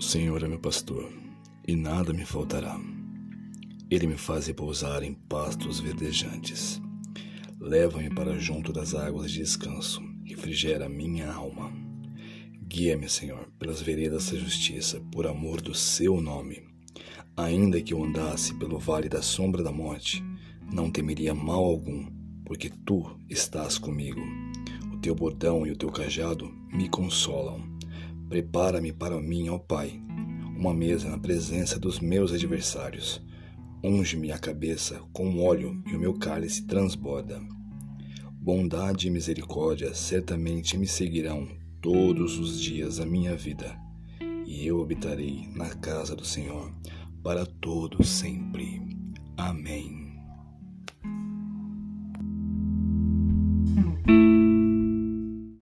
Senhor é meu pastor, e nada me faltará. Ele me faz repousar em pastos verdejantes. Leva-me para junto das águas de descanso, refrigera minha alma. Guia-me, Senhor, pelas veredas da justiça, por amor do seu nome. Ainda que eu andasse pelo vale da sombra da morte, não temeria mal algum, porque tu estás comigo. O teu bordão e o teu cajado me consolam. Prepara-me para mim, ó Pai, uma mesa na presença dos meus adversários. Unge-me a cabeça com óleo e o meu cálice transborda. Bondade e misericórdia certamente me seguirão todos os dias da minha vida, e eu habitarei na casa do Senhor para todo sempre. Amém.